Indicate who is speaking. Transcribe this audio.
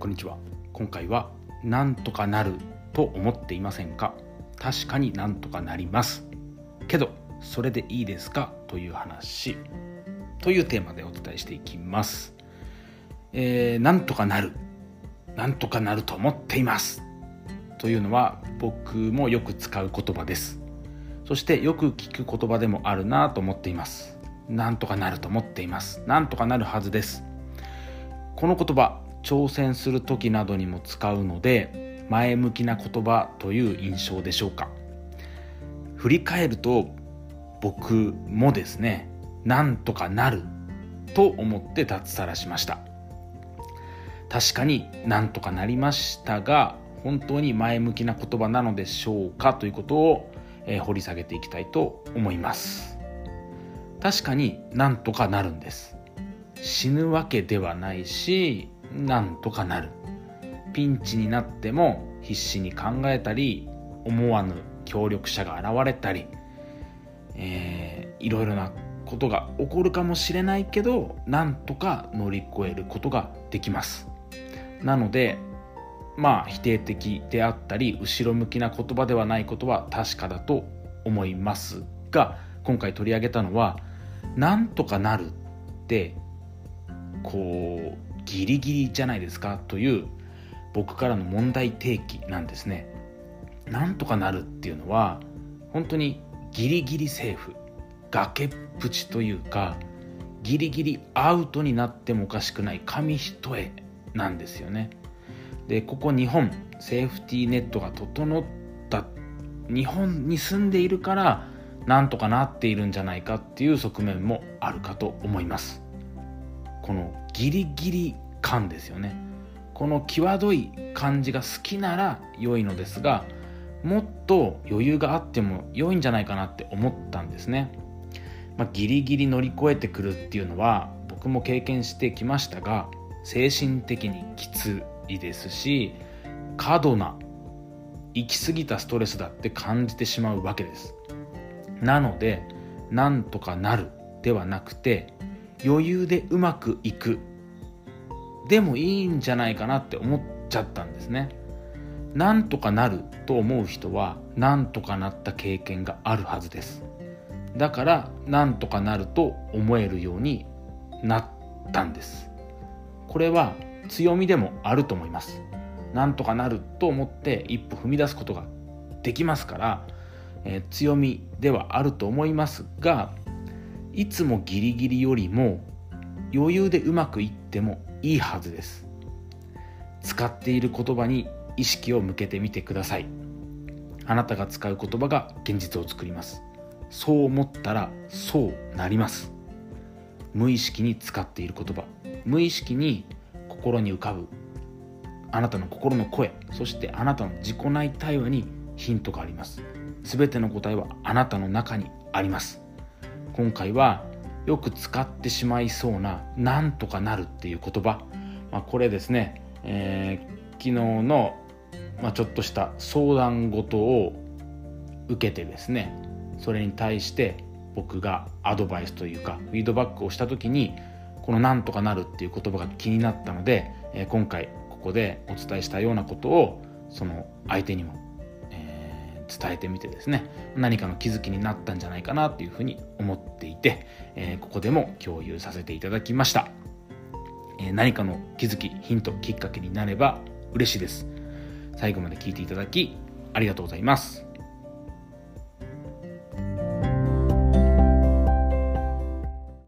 Speaker 1: こんにちは。今回はなんとかなると思っていませんか？確かになんとかなります。けどそれでいいですか？という話。というテーマでお伝えしていきます。えー、なんとかなる。なんとかなると思っています。というのは僕もよく使う言葉です。そしてよく聞く言葉でもあるなと思っています。なんとかなると思っています。なんとかなるはずです。この言葉挑戦する時などにも使うので前向きな言葉という印象でしょうか。振り返ると僕もですねなんとかなると思って脱サラしました。確かになんとかなりましたが本当に前向きな言葉なのでしょうかということを、えー、掘り下げていきたいと思います。確かになんとかなるんです。死ぬわけではないしなんとかなる。ピンチになっても必死に考えたり思わぬ協力者が現れたり、えー、いろいろなことが起こるかもしれないけどなんとか乗り越えることができます。なのでまあ否定的であったり後ろ向きな言葉ではないことは確かだと思いますが今回取り上げたのはなんとかなるってこうギリギリじゃないですかという僕からの問題提起なんですね。なんとかなるっていうのは本当にギリギリセーフ崖っぷちというかギリギリアウトになってもおかしくない紙一重なんですよね。でここ日本セーフティーネットが整った日本に住んでいるからなんとかなっているんじゃないかっていう側面もあるかと思います。このギリギリ感ですよね。この際どい感じが好きなら良いのですがもっと余裕があっても良いんじゃないかなって思ったんですね、まあ、ギリギリ乗り越えてくるっていうのは僕も経験してきましたが精神的にきついですし過度な行き過ぎたストレスだって感じてしまうわけです。なのでなんとかなるではなくて余裕でうまくいく。でもいいんじゃないかなって思っちゃったんですね。なんとかなると思う人はなんとかなった経験があるはずです。だからなんとかなると思えるようになったんです。これは強みでもあると思います。なんとかなると思って一歩踏み出すことができますから、えー、強みではあると思いますがいつもギリギリよりも余裕でうまくいってもいいはずです。使っている言葉に意識を向けてみてください。あなたが使う言葉が現実を作ります。そう思ったらそうなります。無意識に使っている言葉。無意識に心に浮かぶ。あなたの心の声。そしてあなたの自己内対話にヒントがあります。全ての答えはあなたの中にあります。今回はよく使ってしまいそうな「なんとかなる」っていう言葉、まあ、これですね、えー、昨日の、まあ、ちょっとした相談事を受けてですねそれに対して僕がアドバイスというかフィードバックをした時にこの「なんとかなる」っていう言葉が気になったので、えー、今回ここでお伝えしたようなことをその相手にも伝えてみてですね何かの気づきになったんじゃないかなっていうふうに思っていて、え、ここでも共有させていただきました、え、何かの気づきヒントきっかけになれば嬉しいです。最後まで聞いていただきありがとうございます。